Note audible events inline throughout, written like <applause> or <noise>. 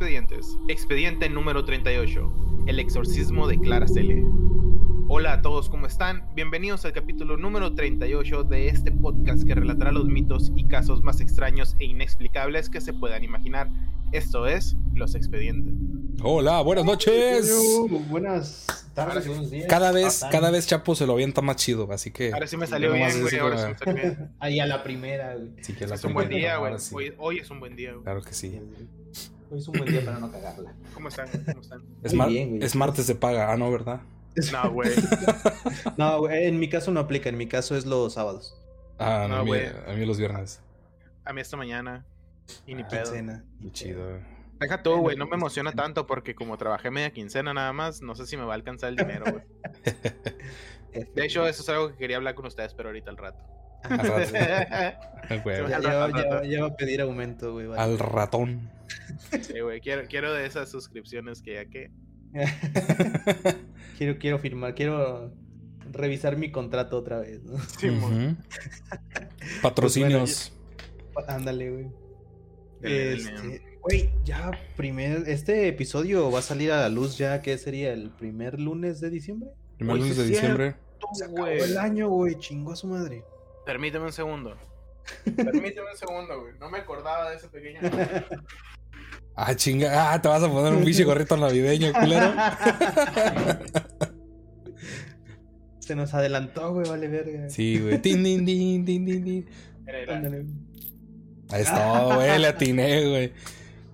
Expedientes. Expediente número 38. El exorcismo de Clara Cele. Hola a todos, ¿cómo están? Bienvenidos al capítulo número 38 de este podcast que relatará los mitos y casos más extraños e inexplicables que se puedan imaginar. Esto es Los Expedientes. Hola, buenas noches. Buenas tardes, buenos días. Cada vez, cada vez Chapo se lo avienta más chido, así que. Ahora sí me salió bien, güey. Ahora sí me salió bien. Ahí a la primera, güey. sí que la Es un buen día, güey. sí. Hoy, hoy es un buen día, güey. Claro que sí. Hoy es un buen día para no cagarla. ¿Cómo están? ¿Cómo están? Es, mar- bien, güey. es martes de paga, ah, no, ¿verdad? No, güey. <laughs> No, güey, en mi caso no aplica, en mi caso es los sábados. Ah, no, No, a, mí, güey. a mí los viernes. A mí esta mañana. Y ni Ah, pedo. Quincena. Muy chido. Deja tú, güey. No me emociona tanto porque como trabajé media quincena nada más, no sé si me va a alcanzar el dinero, güey. <laughs> De hecho, eso es algo que quería hablar con ustedes, pero ahorita al rato. Al. Ya, ya, ya- ya va a pedir aumento, güey. vale. Al ratón. Sí, güey. Quiero, quiero de esas suscripciones que ya que. <laughs> quiero, quiero firmar, quiero revisar mi contrato otra vez. ¿no? Sí. <laughs> Patrocinios. Ándale, güey. Este, Güey, ya primer, este episodio va a salir a la luz ya, ¿qué sería? ¿El primer lunes de diciembre? Primer lunes de diciembre. Se acabó güey. el año, güey, chingó a su madre. Permíteme un segundo. Permíteme un segundo, güey. No me acordaba de ese pequeño. Ah, chinga. Ah, te vas a poner un pinche gorrito navideño, culero. Se nos adelantó, güey, vale verga. Sí, güey. Tin, din, din, din, din, din. Era, era. Ándale. Ahí está, güey. Le atiné, güey.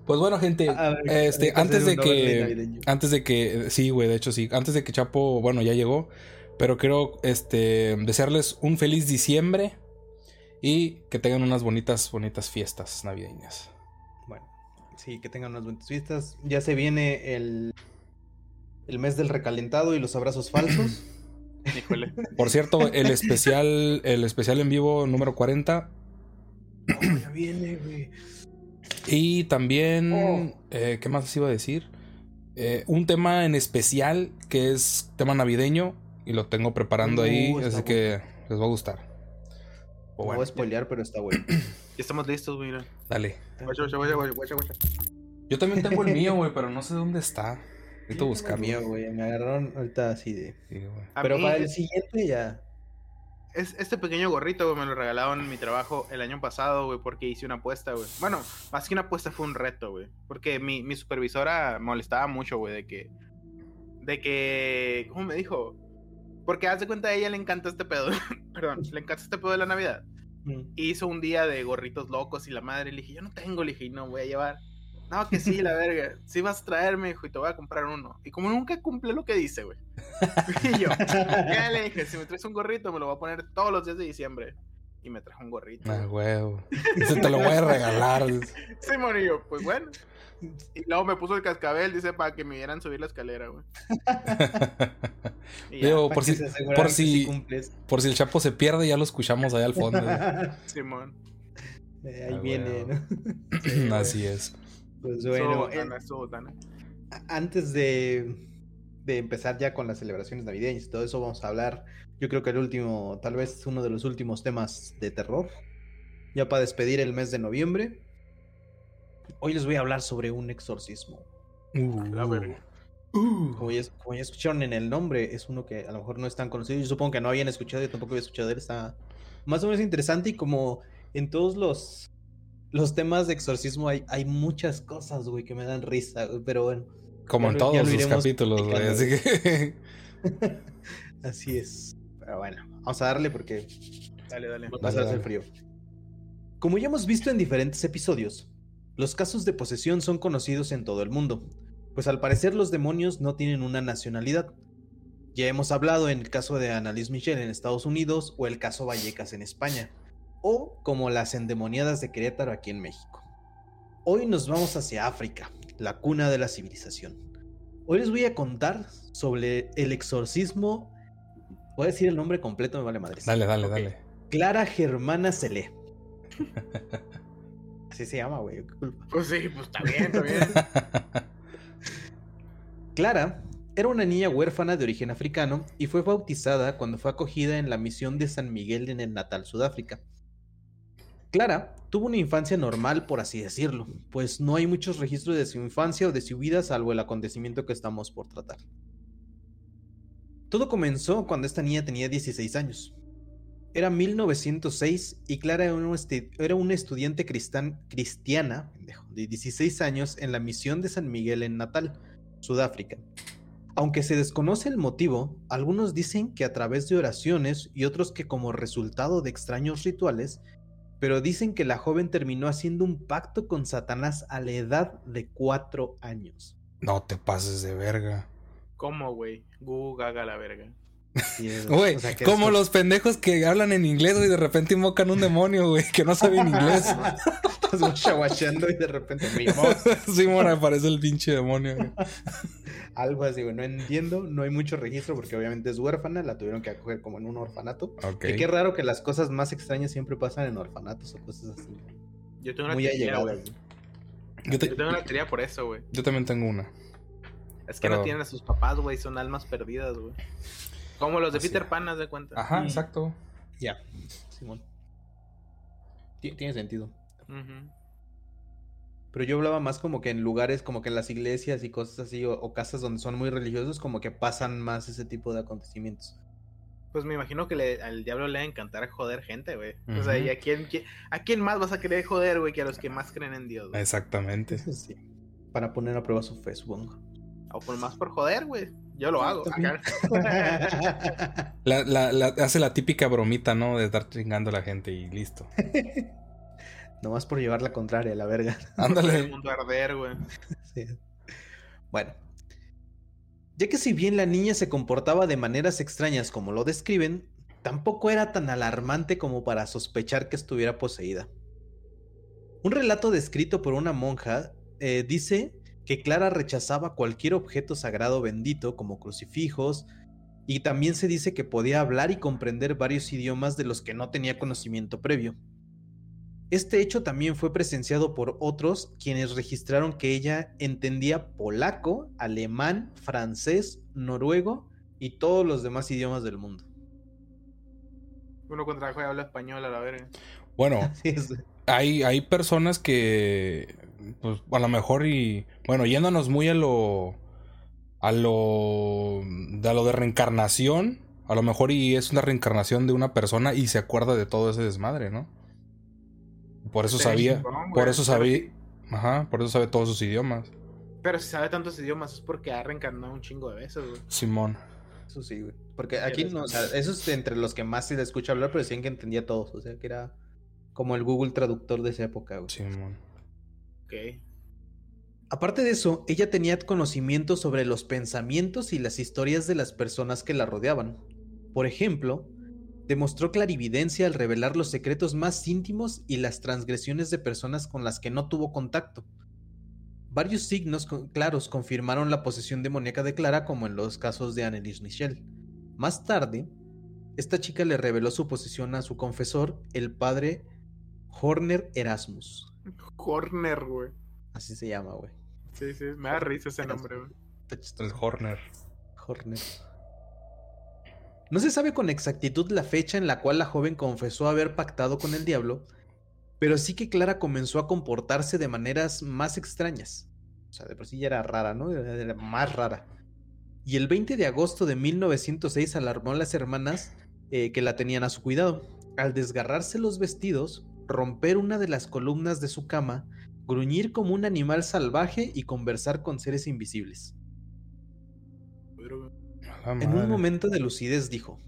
Pues bueno, gente. Ver, Este, antes de que. Antes de que. Sí, güey, de hecho sí. Antes de que Chapo, bueno, ya llegó. Pero quiero este, desearles un feliz diciembre. Y que tengan unas bonitas, bonitas fiestas navideñas. Bueno, sí, que tengan unas buenas fiestas. Ya se viene el, el mes del recalentado y los abrazos falsos. <clears throat> Híjole. Por cierto, el especial, el especial en vivo número 40. Oh, ya viene, güey. Y también. Oh. eh, ¿Qué más les iba a decir? Eh, un tema en especial que es tema navideño. Y lo tengo preparando Uh, ahí. Así que les va a gustar. O No bueno, voy a spoilear, pero está bueno. <clears throat> Ya estamos listos, güey. mira. dale. Guacha, guacha, guacha. Yo también tengo el <laughs> mío, güey, pero no sé dónde está. Necesito buscarlo. Mío, güey. Me agarraron ahorita así de. Sí, Pero mí, para el siguiente ya. es, este pequeño gorrito, güey, me lo regalaron en mi trabajo el año pasado, güey, porque hice una apuesta, güey. Bueno, más que una apuesta fue un reto, güey. Porque mi, mi supervisora molestaba mucho, güey, de que. De que. ¿Cómo me dijo? Porque haz de cuenta, a ella le encanta este pedo. <laughs> Perdón, le encanta este pedo de la Navidad. Mm. Hizo un día de gorritos locos y la madre le dije, yo no tengo, le dije, "Y no voy a llevar. No, que sí, la <laughs> verga. Sí vas a traerme, hijo, y te voy a comprar uno. Y como nunca cumple lo que dice, güey. <laughs> y yo, ya le dije, si me traes un gorrito, me lo voy a poner todos los días de diciembre. Y me trajo un gorrito. Ah, huevo. Ese te lo voy a regalar. Sí, yo, pues bueno. Y luego me puso el cascabel, dice, para que me vieran subir la escalera, güey. <laughs> Digo, por si, por si, por si el Chapo se pierde, ya lo escuchamos allá al fondo. <laughs> Simón. Eh, Ahí Ah, viene. <laughs> Así es. Pues bueno, eh, antes de, de empezar ya con las celebraciones navideñas y todo eso, vamos a hablar, yo creo que el último, tal vez uno de los últimos temas de terror, ya para despedir el mes de noviembre. Hoy les voy a hablar sobre un exorcismo. La Uh. verga. Como ya, como ya escucharon en el nombre, es uno que a lo mejor no es tan conocido. Yo supongo que no habían escuchado, yo tampoco había escuchado de él. Está más o menos interesante y como en todos los, los temas de exorcismo hay, hay muchas cosas, güey, que me dan risa, güey, pero bueno. Como en todos lo los capítulos, güey. Así que. <laughs> Así es. Pero bueno, vamos a darle porque Dale, dale. va a hacer frío. Como ya hemos visto en diferentes episodios, los casos de posesión son conocidos en todo el mundo, pues al parecer los demonios no tienen una nacionalidad. Ya hemos hablado en el caso de Annalise Michel en Estados Unidos o el caso Vallecas en España, o como las endemoniadas de Querétaro aquí en México. Hoy nos vamos hacia África, la cuna de la civilización. Hoy les voy a contar sobre el exorcismo. Voy a decir el nombre completo, me vale madre. Dale, dale, dale. Clara Germana Celé. <laughs> Así se llama, güey. qué culpa. Pues sí, pues está bien, está bien. <laughs> Clara era una niña huérfana de origen africano y fue bautizada cuando fue acogida en la misión de San Miguel en el natal Sudáfrica. Clara tuvo una infancia normal, por así decirlo, pues no hay muchos registros de su infancia o de su vida salvo el acontecimiento que estamos por tratar. Todo comenzó cuando esta niña tenía 16 años. Era 1906 y Clara era una, estudiante cristiana de 16 años en la misión de San Miguel en Natal, Sudáfrica. Aunque se desconoce el motivo, algunos dicen que a través de oraciones y otros que como resultado de extraños rituales, pero dicen que la joven terminó haciendo un pacto con Satanás a la edad de 4 años. No te pases de verga. ¿Cómo, güey? Google haga la verga. <laughs> Güey, como los pendejos que hablan en inglés, güey, de repente invocan un demonio, güey, que no saben <laughs> inglés. Estás y de repente <laughs> Sí, mora, aparece el pinche demonio, güey. Algo así, güey. No entiendo, no hay mucho registro porque obviamente es huérfana, la tuvieron que acoger como en un orfanato. Y qué raro que las cosas más extrañas siempre pasan en orfanatos o cosas así. Yo tengo una Muy teoría, güey. Yo, tengo una teoría por eso, güey. Yo también tengo una. Es que no tienen a sus papás, güey, son almas perdidas, güey. Como los de Peter Pan, haz de cuenta. Ajá, exacto. Ya, Simón. Tiene sentido. Pero yo hablaba más como que en lugares, como que en las iglesias y cosas así, o, casas donde son muy religiosos, como que pasan más ese tipo de acontecimientos. Pues me imagino que al diablo le va a encantar joder gente, güey. O sea, ¿y a quién, a quién más vas a querer joder, güey, que a los que más creen en Dios? Exactamente. Sí. Para poner a prueba su fe, supongo. O por más por joder, güey. Yo lo hago. <laughs> la, hace la típica bromita, ¿no? De estar chingando a la gente y listo. <laughs> Nomás por llevar la contraria, la verga. Ándale. El mundo arder, güey. <laughs> Bueno. Ya que si bien la niña se comportaba de maneras extrañas como lo describen, tampoco era tan alarmante como para sospechar que estuviera poseída. Un relato descrito por una monja eh, dice que Clara rechazaba cualquier objeto sagrado bendito como crucifijos, y también se dice que podía hablar y comprender varios idiomas de los que no tenía conocimiento previo. Este hecho también fue presenciado por otros quienes registraron que ella entendía polaco, alemán, francés, noruego y todos los demás idiomas del mundo. Uno contra y habla español a la verga. Bueno, <laughs> hay, hay personas que pues a lo mejor y bueno, yéndonos muy a lo a lo a lo de reencarnación, a lo mejor y es una reencarnación de una persona y se acuerda de todo ese desmadre, ¿no? Por eso sabía, por eso sabía, ajá, por eso sabe todos sus idiomas. Pero si sabe tantos idiomas es porque ha reencarnado un chingo de veces, güey. Simón. Eso sí, güey. Porque aquí no, o sea, eso es entre los que más se le escucha hablar, pero decían que entendía todos, o sea, que era como el Google Traductor de esa época, güey. Simón. Aparte de eso, ella tenía conocimiento sobre los pensamientos y las historias de las personas que la rodeaban. Por ejemplo, demostró clarividencia al revelar los secretos más íntimos y las transgresiones de personas con las que no tuvo contacto. Varios signos claros confirmaron la posesión demoníaca de Clara, como en los casos de Annelies Michel. Más tarde, esta chica le reveló su posesión a su confesor, el padre Horner Erasmus. Horner, güey. Así se llama, güey. Sí, sí, me da risa ese nombre, güey. El Horner. Horner. No se sabe con exactitud la fecha en la cual la joven confesó haber pactado con el diablo, pero sí que Clara comenzó a comportarse de maneras más extrañas. O sea, de por sí ya era rara, ¿no? Era más rara. Y el 20 de agosto de 1906 alarmó a las hermanas eh, que la tenían a su cuidado. Al desgarrarse los vestidos, romper una de las columnas de su cama, gruñir como un animal salvaje y conversar con seres invisibles. En un momento de lucidez dijo,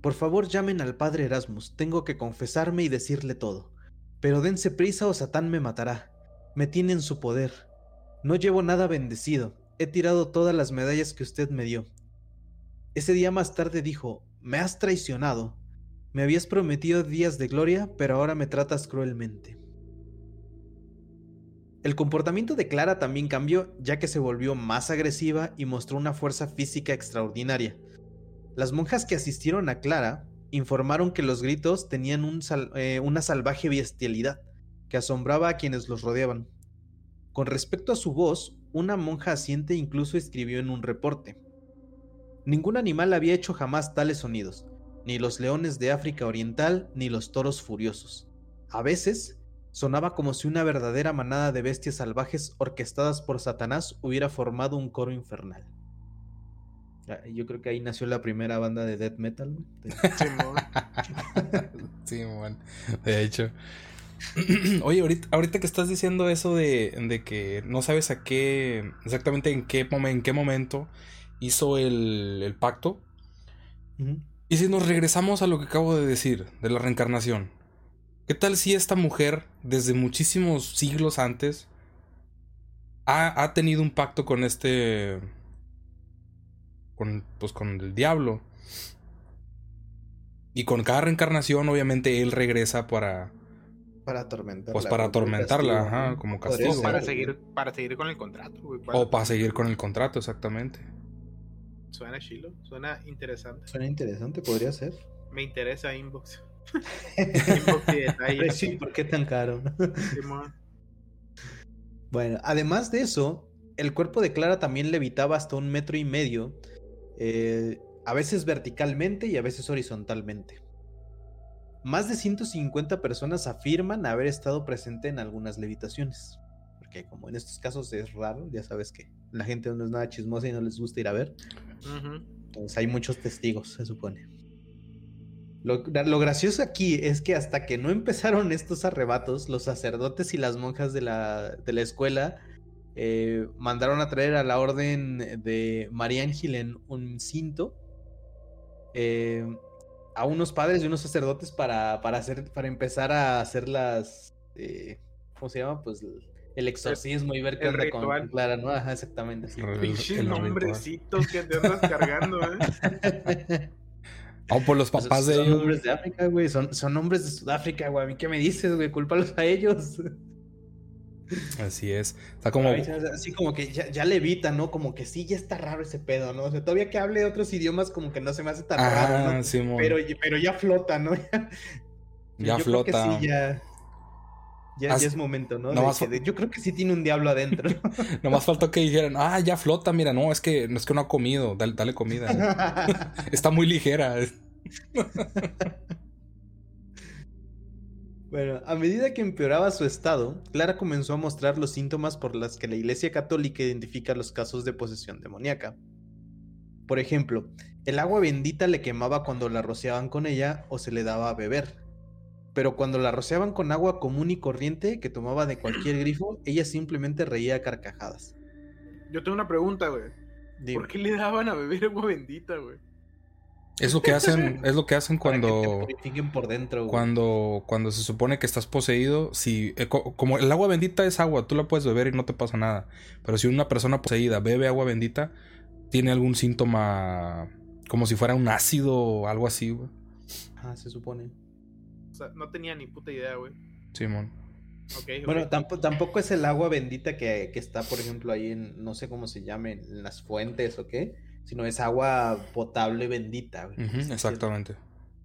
Por favor llamen al padre Erasmus, tengo que confesarme y decirle todo. Pero dense prisa o Satán me matará. Me tiene en su poder. No llevo nada bendecido. He tirado todas las medallas que usted me dio. Ese día más tarde dijo, Me has traicionado. Me habías prometido días de gloria, pero ahora me tratas cruelmente. El comportamiento de Clara también cambió, ya que se volvió más agresiva y mostró una fuerza física extraordinaria. Las monjas que asistieron a Clara informaron que los gritos tenían eh, una salvaje bestialidad que asombraba a quienes los rodeaban. Con respecto a su voz, una monja asiente incluso escribió en un reporte. Ningún animal había hecho jamás tales sonidos, ni los leones de África Oriental, ni los toros furiosos. A veces sonaba como si una verdadera manada de bestias salvajes orquestadas por Satanás hubiera formado un coro infernal. Ah, Yo creo que ahí nació la primera banda de death metal. De- <laughs> sí, man. <laughs> De hecho. <clears throat> Oye, ahorita, ahorita que estás diciendo eso de, de que no sabes a qué, exactamente en qué, en qué momento hizo el, el pacto. Y si nos regresamos a lo que acabo de decir, de la reencarnación. ¿Qué tal si esta mujer, desde muchísimos siglos antes, ha, ha tenido un pacto con este... Con, pues con el diablo? Y con cada reencarnación, obviamente, él regresa para... Para atormentarla. Pues para atormentarla, castigo, ajá, como castigo. para seguir, para seguir con el contrato, güey. O para seguir con el contrato, exactamente. Suena chilo, suena interesante. Suena interesante, podría ser. Me interesa Inbox. <laughs> Inbox y detalle. Sí, ¿por qué tan caro? Bueno, además de eso, el cuerpo de Clara también levitaba hasta un metro y medio, eh, a veces verticalmente y a veces horizontalmente. Más de 150 personas afirman haber estado presente en algunas levitaciones. Porque como en estos casos es raro, ya sabes que la gente no es nada chismosa y no les gusta ir a ver. Entonces hay muchos testigos, se supone. Lo, lo gracioso aquí es que hasta que no empezaron estos arrebatos, los sacerdotes y las monjas de la, de la escuela eh, mandaron a traer a la orden de María Ángelen un cinto eh, a unos padres y unos sacerdotes para, para, hacer, para empezar a hacer las... eh, ¿Cómo se llama? Pues el exorcismo y ver qué onda con, ritual. con Clara, ¿no? Ajá, exactamente. sí. Pinches nombrecitos que te andas cargando, eh. O <laughs> por los papás son de ellos. hombres de África, güey. Son, son hombres de Sudáfrica, güey. ¿A mí qué me dices, güey? Cúlpalos a ellos. Así es. Está como. Así como que ya, ya levita, ¿no? Como que sí, ya está raro ese pedo, ¿no? O sea, todavía que hable otros idiomas, como que no se me hace tan raro, Ah, ¿no? Simón. Pero, pero ya flota, ¿no? <laughs> Ya Yo creo que flota. sí, ya. Ya, As- ya es momento, ¿no? De de- yo creo que sí tiene un diablo adentro. <laughs> Nomás faltó que dijeran, ah, ya flota, mira, no, es que no es que no ha comido, dale, dale comida. <laughs> Está muy ligera. Bueno, a medida que empeoraba su estado, Clara comenzó a mostrar los síntomas por los que la Iglesia Católica identifica los casos de posesión demoníaca. Por ejemplo, el agua bendita le quemaba cuando la rociaban con ella o se le daba a beber. Pero cuando la rociaban con agua común y corriente que tomaba de cualquier <clears throat> grifo, ella simplemente reía a carcajadas. Yo tengo una pregunta, güey. Dime, ¿Por qué le daban a beber agua bendita, güey? Es lo que hacen, <laughs> es lo que hacen para que te cuando, por dentro. güey. cuando, cuando se supone que estás poseído. Si, eh, co- como el agua bendita es agua, tú la puedes beber y no te pasa nada. Pero si una persona poseída bebe agua bendita, tiene algún síntoma como si fuera un ácido o algo así, güey. Ah, se supone. Sea, no tenía ni puta idea, güey. Simón. Ok, ok. Bueno, tampoco, tampoco es el agua bendita que, que está, por ejemplo, ahí en, no sé cómo se llame, en las fuentes o qué, sino es agua potable bendita. güey. Exactamente.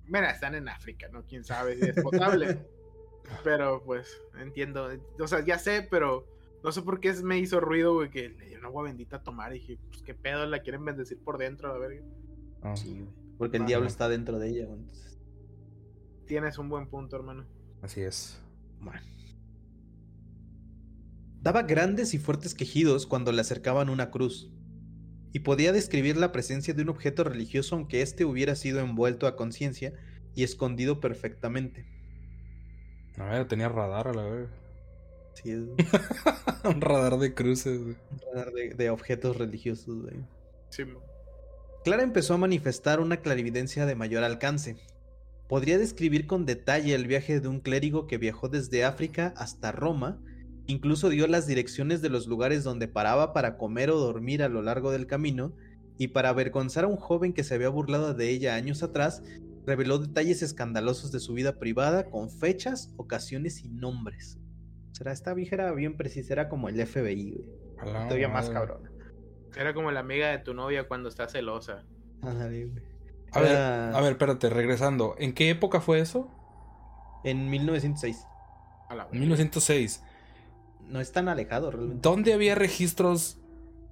Mira, están en África, ¿no? Quién sabe si es potable. <laughs> pero pues, entiendo. O sea, ya sé, pero no sé por qué es- me hizo ruido, güey, que le dieron agua bendita a tomar. Y dije, pues qué pedo, la quieren bendecir por dentro, a ver. Ah, Sí, güey, porque el Ah, diablo no. está dentro de ella. güey, entonces, Tienes un buen punto, hermano. así es. bueno. Daba grandes y fuertes quejidos cuando le acercaban una cruz, y podía describir la presencia de un objeto religioso aunque éste hubiera sido envuelto a conciencia y escondido perfectamente. A ver, tenía radar a la vez. Sí, es <laughs> un radar de cruces, güey. un radar de, de objetos religiosos. güey. Sí, Clara empezó a manifestar una clarividencia de mayor alcance. Podría describir con detalle el viaje de un clérigo que viajó desde África hasta Roma, incluso dio las direcciones de los lugares donde paraba para comer o dormir a lo largo del camino, y para avergonzar a un joven que se había burlado de ella años atrás, reveló detalles escandalosos de su vida privada con fechas, ocasiones y nombres. O sea, esta vieja era bien precisa, era como el FBI, güey. Todavía más cabrona. Era como la amiga de tu novia cuando está celosa. Ándale, güey. A ver, Era- a ver, espérate, regresando. ¿En qué época fue eso? En 1906. A la En verga. 1906. No es tan alejado realmente. ¿Dónde había registros?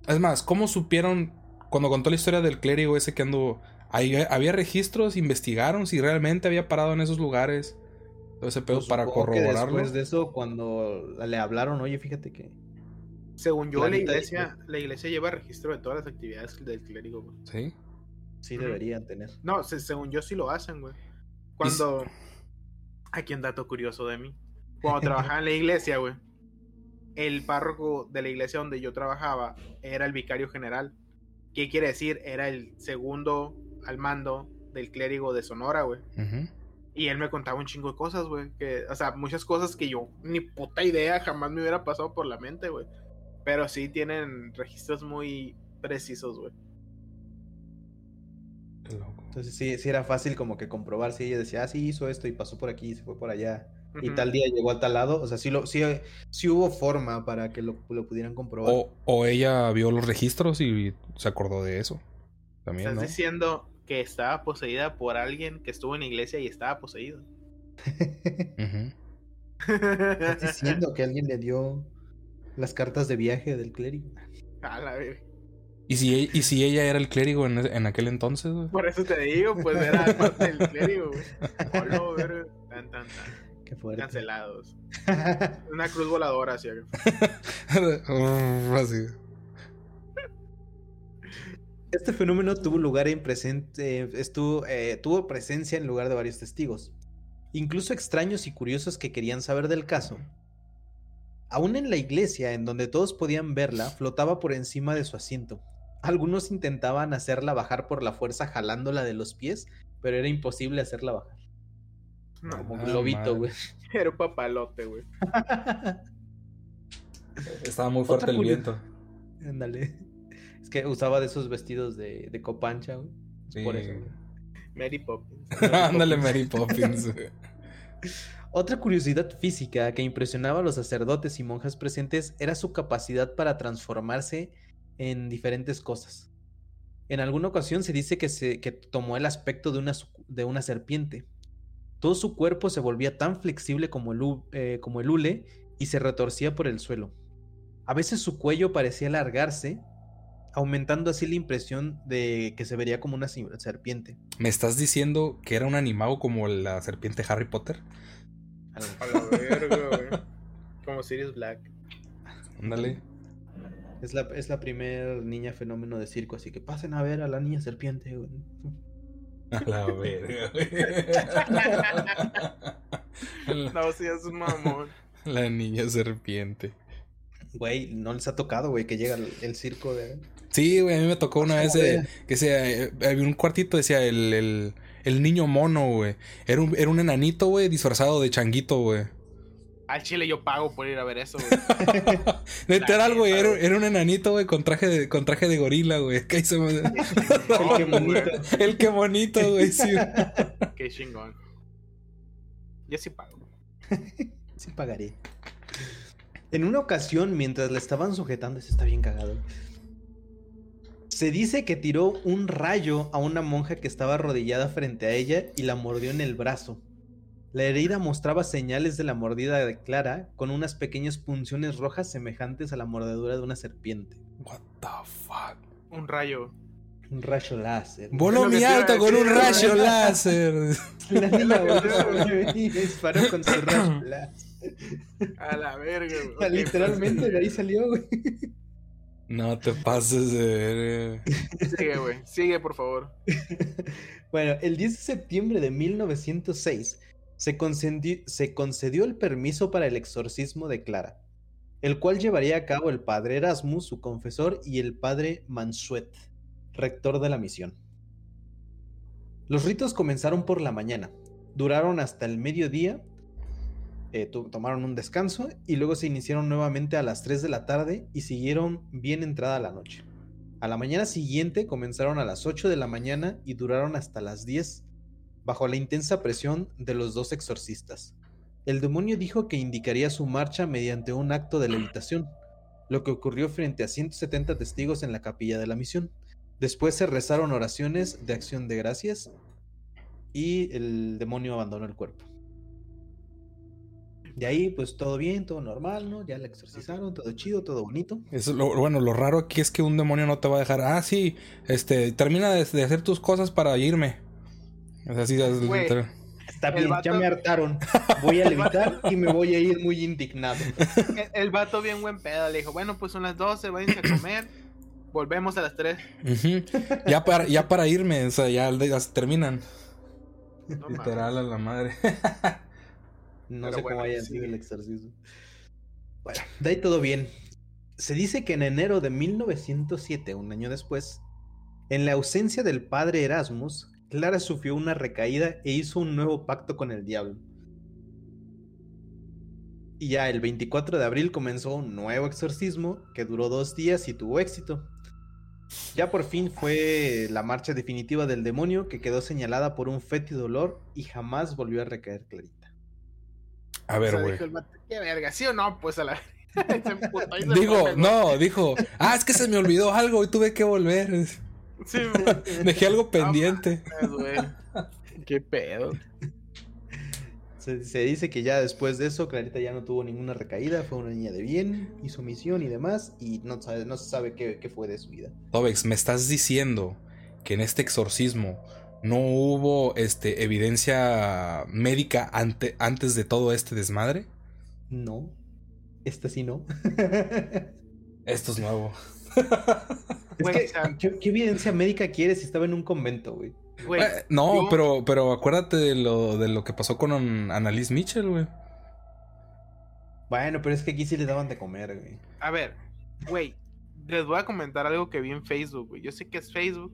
Es más, ¿cómo supieron cuando contó la historia del clérigo ese que anduvo? ¿Ahí ¿Había registros? ¿Investigaron si realmente había parado en esos lugares? Todo ese pedo Pues para supongo que corroborarlo. Después de eso, cuando le hablaron, oye, fíjate que. Según yo, La la iglesia, la iglesia lleva registro de todas las actividades del clérigo, güey. Sí. Sí deberían tener. No, se- según yo sí lo hacen, güey. Cuando... Aquí un dato curioso de mí. Cuando trabajaba en la iglesia, güey. El párroco de la iglesia donde yo trabajaba era el vicario general. ¿Qué quiere decir? Era el segundo al mando del clérigo de Sonora, güey. Y él me contaba un chingo de cosas, güey. Que, o sea, muchas cosas que yo ni puta idea jamás me hubiera pasado por la mente, güey. Pero sí tienen registros muy precisos, güey. Qué loco. Entonces sí, sí era fácil como que comprobar si ella decía, ah, sí hizo esto y pasó por aquí, se fue por allá. Y tal día llegó a tal lado. O sea, sí, lo, sí, sí hubo forma para que lo, lo pudieran comprobar. O, o ella vio los registros y se acordó de eso. También, Estás ¿no? diciendo que estaba poseída por alguien que estuvo en la iglesia y estaba poseído. <laughs> Estás <laughs> diciendo que alguien le dio las cartas de viaje del clérigo. A la verga. ¿Y si, e- y si ella era el clérigo en, en aquel entonces, güey? Por eso te digo, pues era <laughs> parte del clérigo, güey. Hola, verga. Tan, tan, tan. Qué fuerte. Cancelados. <laughs> Una cruz voladora, así. Así. Este fenómeno tuvo lugar en presente, estuvo, eh, tuvo presencia en lugar de varios testigos, incluso extraños y curiosos que querían saber del caso. Aún en la iglesia, en donde todos podían verla, flotaba por encima de su asiento. Algunos intentaban hacerla bajar por la fuerza jalándola de los pies, pero era imposible hacerla bajar. No, Como Ah, globito, güey. <laughs> era un papalote, güey. <laughs> Estaba muy fuerte el viento. Ándale. Es que usaba de esos vestidos de, de copancha, güey. Es Por Sí. eso. Mary Poppins. <laughs> Ándale, Mary Poppins. güey. Otra curiosidad física que impresionaba a los sacerdotes y monjas presentes era su capacidad para transformarse en diferentes cosas. En alguna ocasión se dice que, se, que tomó el aspecto de una, de una serpiente. Todo su cuerpo se volvía tan flexible como el, eh, como el hule y se retorcía por el suelo. A veces su cuello parecía alargarse, aumentando así la impresión de que se vería como una serpiente. ¿Me estás diciendo que era un animado como la serpiente Harry Potter? Algo. A la verga, güey. Como Sirius Black. Ándale. Es la, es la primer niña fenómeno de circo, así que pasen a ver a la niña serpiente. güey. A la verga, güey. No, un mamón. La niña serpiente. Güey, no les ha tocado, güey, que llega el, el circo de... Sí, güey, a mí me tocó una vez de- que sea, eh, había un cuartito decía el, el, el niño mono, güey. Era un, era un enanito, güey, disfrazado de changuito, güey. Al chile yo pago por ir a ver eso, güey. Literal, <laughs> güey, neta, era, era un enanito, güey, con traje de, con traje de gorila, güey. Que ahí se me- El que bonito. <laughs> El que bonito, güey, sí. <laughs> Qué chingón. Yo sí pago. Sí pagaré. En una ocasión, mientras la estaban sujetando, eso está bien cagado. Se dice que tiró un rayo a una monja que estaba arrodillada frente a ella y la mordió en el brazo. La herida mostraba señales de la mordida de Clara con unas pequeñas punciones rojas semejantes a la mordedura de una serpiente. What the fuck. Un rayo. Un rayo láser. Voló mi te iba a alto con un rayo <laughs> láser. La niña volvió, güey, y disparó con su rayo <laughs> láser. A la verga, güey. O sea, Ok, literalmente de ahí salió, güey. No te pases de verga. pues, Sigue, güey. Sigue, por favor. <laughs> Bueno, el 10 de septiembre de 1906 se concedió, el permiso para el exorcismo de Clara, el cual llevaría a cabo el padre Erasmus, su confesor, y el padre Mansuet, rector de la misión. Los ritos comenzaron por la mañana, duraron hasta el mediodía, eh, tomaron un descanso y luego se iniciaron nuevamente a las 3 de la tarde y siguieron bien entrada la noche. A la mañana siguiente comenzaron a las 8 de la mañana y duraron hasta las 10, bajo la intensa presión de los dos exorcistas. El demonio dijo que indicaría su marcha mediante un acto de levitación, lo que ocurrió frente a 170 testigos en la capilla de la misión. Después se rezaron oraciones de acción de gracias y el demonio abandonó el cuerpo. De ahí, pues todo bien, todo normal, ¿no? Ya la exorcizaron, todo chido, todo bonito. Eso, lo, bueno, lo raro aquí es que un demonio no te va a dejar. Ah, sí, este, termina de hacer tus cosas para irme. O sea, sí, es Güey. literal. Está bien, ya me hartaron. Voy a levitar y me voy a ir muy indignado. El, vato bien buen pedo le dijo, bueno, pues son las 12, váyanse a comer. Volvemos a las 3. ya, para, ya para irme, o sea, ya, terminan. Literal a la madre. no sé cómo haya sido el exorcismo. Bueno, de ahí todo bien. Se dice que en enero de 1907, un año después, en la ausencia del padre Erasmus, Clara sufrió una recaída e hizo un nuevo pacto con el diablo. Y ya el 24 de abril comenzó un nuevo exorcismo que duró dos días y tuvo éxito. Ya por fin fue la marcha definitiva del demonio que quedó señalada por un fétido dolor y jamás volvió a recaer Clarita. A ver, güey. ¿Qué verga? ¿Sí o no? Pues a la. <laughs> Digo, no, dijo. Ah, es que se me olvidó algo y tuve que volver. Sí, <laughs> Dejé algo pendiente. Qué pedo. Se, dice que ya después de eso, Clarita ya no tuvo ninguna recaída, fue una niña de bien, hizo misión y demás, y no, no se sabe qué, fue de su vida. Tobex, ¿me estás diciendo que en este exorcismo no hubo este, evidencia médica antes de todo este desmadre? No, esta sí no. <laughs> Esto es nuevo. <laughs> ¿qué, evidencia médica quieres si estaba en un convento, güey? Eh, no, pero, pero acuérdate de lo, de lo que pasó con Annalise Mitchell, güey. Bueno, pero es que aquí sí le daban de comer, güey. A ver, güey, les voy a comentar algo que vi en Facebook, güey. Yo sé que es Facebook,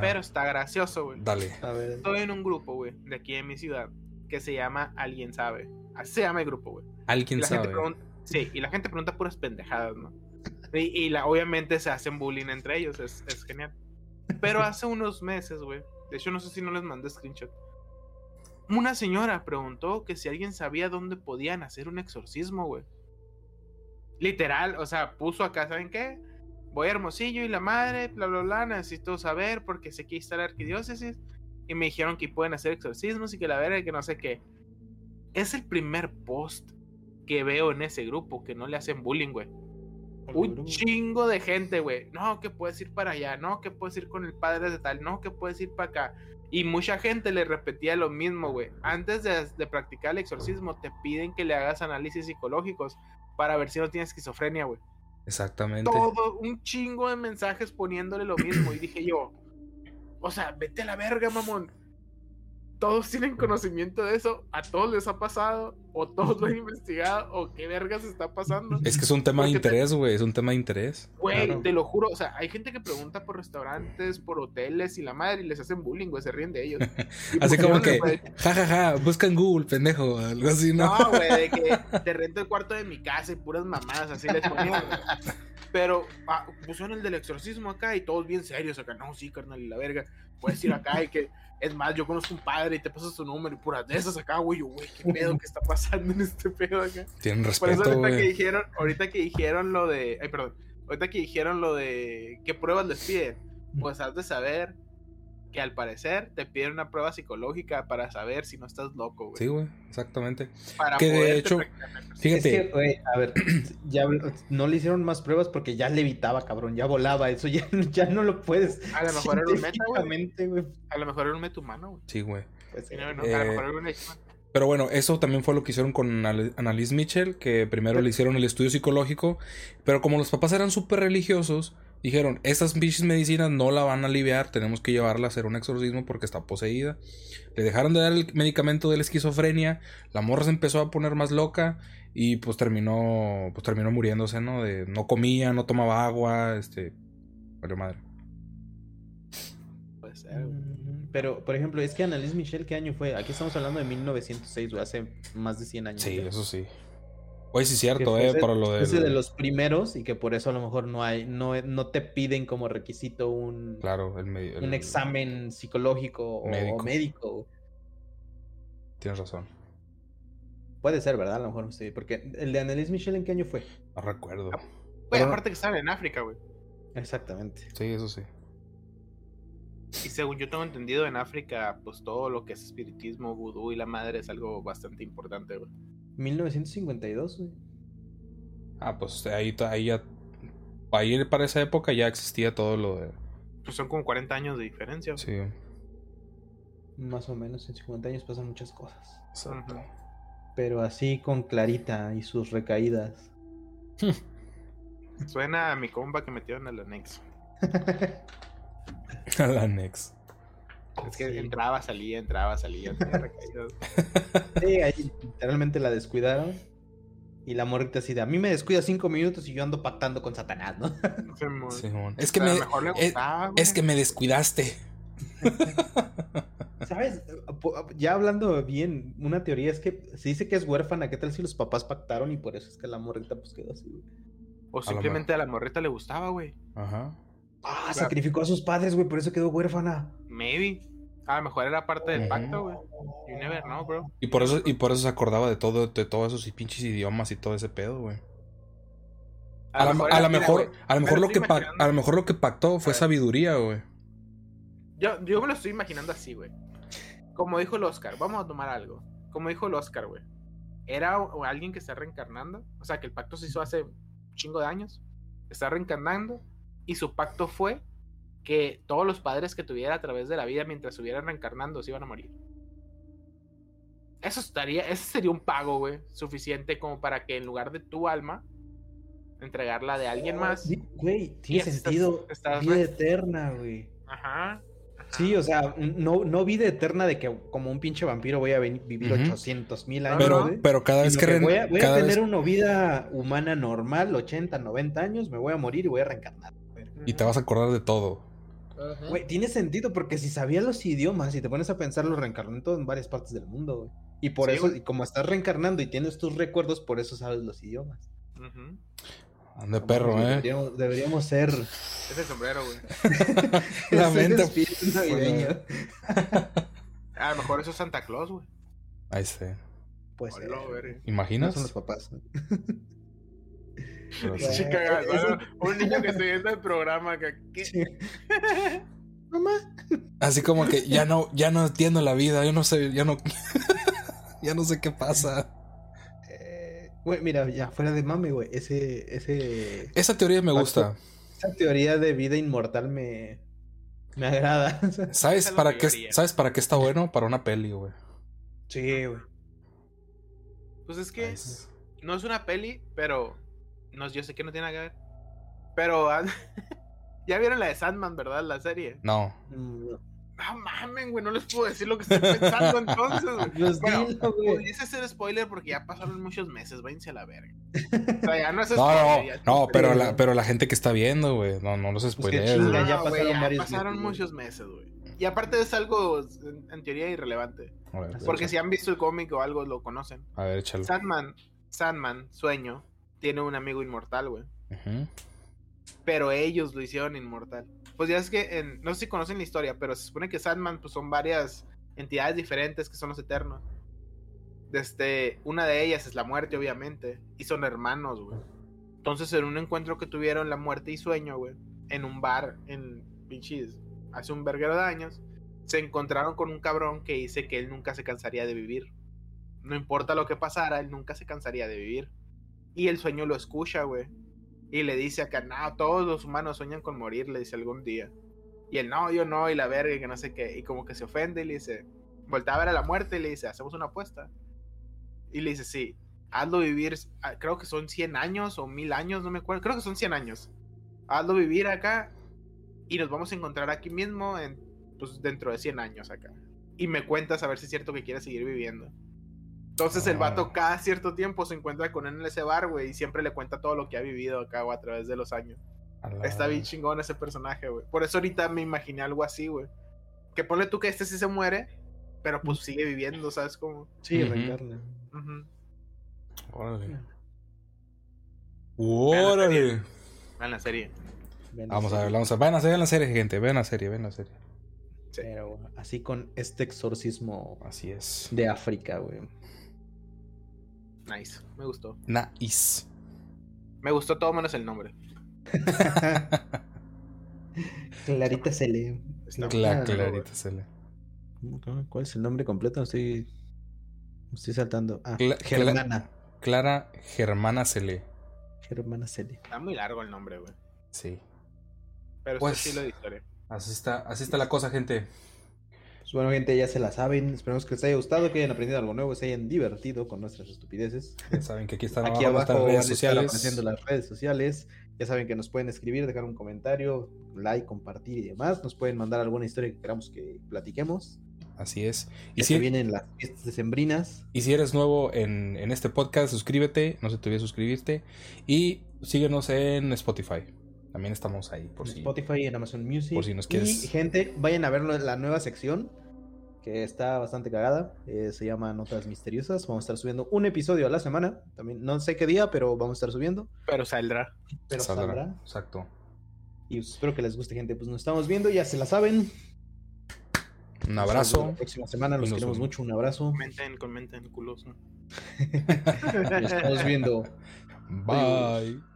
pero está gracioso, güey. Dale. A ver. Estoy en un grupo, güey, de aquí en mi ciudad, que se llama Alguien Sabe. Así se llama el grupo, güey. Alguien sabe. sí, y la gente pregunta puras pendejadas, ¿no? Y, la, obviamente se hacen bullying entre ellos, es, es genial. Pero <laughs> hace unos meses, güey, de hecho no sé si no les mandé screenshot, una señora preguntó que si alguien sabía dónde podían hacer un exorcismo, güey. Literal, o sea, puso acá, ¿saben qué? Voy a Hermosillo y la madre, bla, bla, bla, necesito saber porque sé que está la arquidiócesis. Y me dijeron que pueden hacer exorcismos y que la verga, que no sé qué. Es el primer post que veo en ese grupo que no le hacen bullying, güey. Un chingo de gente, güey. No, que puedes ir para allá. No, que puedes ir con el padre de tal. No, que puedes ir para acá. Y mucha gente le repetía lo mismo, güey. Antes de, practicar el exorcismo, te piden que le hagas análisis psicológicos para ver si no tienes esquizofrenia, güey. Exactamente. Todo, un chingo de mensajes poniéndole lo mismo. Y dije yo, o sea, vete a la verga, mamón todos tienen conocimiento de eso, a todos les ha pasado, o todos lo han investigado, o qué vergas está pasando. Es que es un tema de interés, güey, es un tema de interés. Güey, te lo juro, o sea, hay gente que pregunta por restaurantes, por hoteles y la madre, y les hacen bullying, güey, se ríen de ellos. <laughs> así como que, jajaja, ja, ja, busca en Google, pendejo, algo así, ¿no? No, güey, de que <laughs> te rento el cuarto de mi casa y puras mamadas, así les ponían. Pero ah, pusieron el del exorcismo acá y todos bien serios acá, no, sí, carnal, y la verga, puedes ir acá y que es más, yo conozco un padre y te pasa su número y puras de esas acá, güey, güey, qué pedo que está pasando en este pedo acá. Tienen respeto, Por eso ahorita que dijeron, ahorita que dijeron lo de, ay, perdón, ahorita que dijeron lo de qué pruebas les piden, pues has de saber que al parecer te piden una prueba psicológica para saber si no estás loco, güey. Sí, güey, exactamente. Para que de hecho, fíjate. a ver, <clears throat> ya no le hicieron más pruebas porque ya levitaba, cabrón, ya volaba, eso ya, <laughs> ya no lo puedes. A lo mejor era un meta, güey. A lo mejor era un meta humano, güey. Sí, güey. Pues, a lo mejor era un pero bueno, eso también fue lo que hicieron con Annalise Mitchell, que primero le hicieron el estudio psicológico, pero como los papás eran súper religiosos, Dijeron, estas medicinas no la van a aliviar, tenemos que llevarla a hacer un exorcismo porque está poseída. Le dejaron de dar el medicamento de la esquizofrenia, la morra se empezó a poner más loca y pues terminó, pues terminó muriéndose, ¿no? De no comía, no tomaba agua, este, valió madre. Puede ser. Pero, por ejemplo, es que Annalise Michel, ¿qué año fue? Aquí estamos hablando de 1906, hace más de 100 años. Sí, eso sí. Oye, sí es cierto, eh, para lo de... de los primeros y que por eso a lo mejor no hay, no, no te piden como requisito un... Claro, Un examen psicológico o médico. Tienes razón. Puede ser, ¿verdad? A lo mejor sí, porque el de Annelise Michel, ¿en qué año fue? No recuerdo. Bueno, aparte que estaba en África, güey. Exactamente. Sí, eso sí. Y según yo tengo entendido, en África, pues todo lo que es espiritismo, vudú y la madre es algo bastante importante, güey. 1952, güey. Ah, pues ahí, ahí ya. Ahí para esa época ya existía todo lo de. Pues son como 40 años de diferencia. Sí. Más o menos, en 50 años pasan muchas cosas. Exacto. Pero así con Clarita y sus recaídas. Suena a mi compa que metieron al anexo. <laughs> Al anexo. Es que Sí. entraba, salía, entraba, salía. <laughs> tenía recaídas. Sí, ahí literalmente la descuidaron. Y la morrita así de, a mí me descuida cinco minutos y yo ando pactando con Satanás, ¿no? <laughs> Simón. Es que A me. mejor le es- gustaba, güey. Es que me descuidaste. <laughs> ¿Sabes? Ya hablando bien, una teoría es que se dice que es huérfana. ¿Qué tal si los papás pactaron y por eso es que la morrita pues quedó así? güey? O simplemente a la morrita le gustaba, güey. Ajá. Ah, sacrificó a sus padres, güey, por eso quedó huérfana. Maybe. A lo mejor era parte del pacto, güey. You never know, bro. Y por eso, y por eso se acordaba de todo, de todos esos pinches idiomas y todo ese pedo, güey. A, lo mejor, a lo me mejor lo que a lo mejor lo que pactó fue sabiduría, güey. Yo, yo me lo estoy imaginando así, güey. Como dijo el Oscar, vamos a tomar algo. Como dijo el Oscar, güey. Era o- alguien que está reencarnando. O sea, que el pacto se hizo hace un chingo de años. Está reencarnando. Y su pacto fue que todos los padres que tuviera a través de la vida mientras estuvieran reencarnando se iban a morir. Eso estaría, ese sería un pago, güey, suficiente como para que en lugar de tu alma, entregarla de alguien más. Sí, Güey, tiene estás- sentido. estás vida re- eterna, güey. Ajá. ajá. Sí, o sea, no, no vida eterna de que como un pinche vampiro voy a vivir Ujú. 800 mil años. Pero, güey. pero cada vez que, que voy a, voy a cada tener vez- una vida humana normal, 80, 90 años, me voy a morir y voy a reencarnar. Y te vas a acordar de todo. Güey, tiene sentido porque si sabías los idiomas y te pones a pensar los reencarnamientos en varias partes del mundo, güey. Y por Sí, eso, y como estás reencarnando y tienes tus recuerdos, por eso sabes los idiomas. Ujú. Ande perro, eh. Deberíamos, deberíamos ser Es el sombrero, güey. <laughs> La mente. navideño. <laughs> A lo mejor eso es Santa Claus, güey. Ahí sé. Pues no ¿Imaginas? son los papás. <laughs> Un niño que <laughs> estoy viendo el programa que... ¿qué? Sí. <laughs> Mamá. Así como que ya no, ya no entiendo la vida, yo no sé, ya no, <laughs> ya no sé qué pasa. Eh, Güey, mira, ya fuera de güey. Ese, ese, Esa teoría me gusta. esa teoría de vida inmortal me, me agrada. ¿Sabes para qué. ¿Sabes para qué está bueno? Para una peli, güey. sí, güey. Pues es que es- no es una peli, pero... No, yo sé que no tiene nada que ver. Pero... <laughs> ya vieron la de Sandman, ¿verdad? La serie. No. No. No mamen, güey. No les puedo decir lo que estoy pensando entonces, güey. Pues Bueno, güey. Pudiese ser spoiler porque ya pasaron muchos meses. Váyanse a la verga. O sea, ya no es No, spoiler. no, no, pero la, pero la gente que está viendo, güey. No, no los chinga, güey. ya No, güey, pasaron ya varios pasaron meses, muchos meses, güey. Y aparte es algo, en, en teoría, irrelevante. Ver, Porque si han visto el cómic o algo, lo conocen. A ver, échalo. Sandman, Sandman, Sueño, tiene un amigo inmortal, güey. Pero ellos lo hicieron inmortal. Pues ya es que, en- no sé si conocen la historia, pero se supone que Sandman pues, son varias entidades diferentes que son los eternos. Desde, una de ellas es la muerte, obviamente. Y son hermanos, güey. Entonces, en un encuentro que tuvieron la muerte y sueño, güey, en un bar en pinches, hace un verguero de años, se encontraron con un cabrón que dice que él nunca se cansaría de vivir. No importa lo que pasara, él nunca se cansaría de vivir. Y el sueño lo escucha, güey. Y le dice acá, no, todos los humanos sueñan con morir, le dice algún día. Y él, no, yo no, y la verga, y que no sé qué. Y como que se ofende y le dice, voltea a ver a la muerte y le dice, hacemos una apuesta. Y le dice, sí, hazlo vivir, ah, creo que son 100 años o 1000 años, no me acuerdo, creo que son 100 años. Hazlo vivir acá y nos vamos a encontrar aquí mismo pues, dentro de 100 años acá. Y me cuentas a ver si es cierto que quieres seguir viviendo. Entonces el Ah. vato cada cierto tiempo se encuentra con él en ese bar, güey, y siempre le cuenta todo lo que ha vivido acá, güey, a través de los años. Está bien chingón ese personaje, güey. Por eso ahorita me imaginé algo así, güey. Que ponle tú que este sí se muere, pero pues sigue viviendo, ¿sabes cómo? Sí, Ujú. reencarna. Ujú. Órale. Órale. En la serie. Vamos a ver, vamos a ver. Vean la, vean la serie, gente. Vean la serie, vean la serie. Pero así con este exorcismo Así es. de África, güey. Nice. Me gustó. Nice. Me gustó todo menos el nombre. <laughs> Clarita se lee. Está Cla- bueno, clarita se le. ¿Cuál es el nombre completo? No Estoy, estoy saltando. Ah, Cla- Germana. Clara Germana se lee. Germana se lee. Está muy largo el nombre, güey. Sí. Pero Pues- es estilo de historia. Así está, así está la cosa, gente. Pues bueno, gente, ya se la saben. Esperemos que les haya gustado, que hayan aprendido algo nuevo, se hayan divertido con nuestras estupideces. Ya saben que aquí están Aquí abajo abajo redes sociales. apareciendo las redes sociales. Ya saben que nos pueden escribir, dejar un comentario, like, compartir y demás. Nos pueden mandar alguna historia que queramos que platiquemos. Así es. Y Ya si, se vienen las fiestas decembrinas. y si eres nuevo en, en este podcast, suscríbete. No se te olvide suscribirte. Y síguenos en Spotify. También estamos ahí. Por en si, Spotify, en Amazon Music. por si nos quieres- Y gente, vayan a ver la nueva sección que está bastante cagada. eh, se llama Notas Misteriosas. Vamos a estar subiendo un episodio a la semana. También no sé qué día, pero vamos a estar subiendo. Pero saldrá. Pero saldrá. saldrá. Exacto. Y pues, espero que les guste, gente. Pues nos estamos viendo, ya se la saben. Un abrazo. La próxima semana los nos queremos vemos. mucho. Un abrazo. Comenten, comenten, culoso. Nos <laughs> estamos viendo. Bye.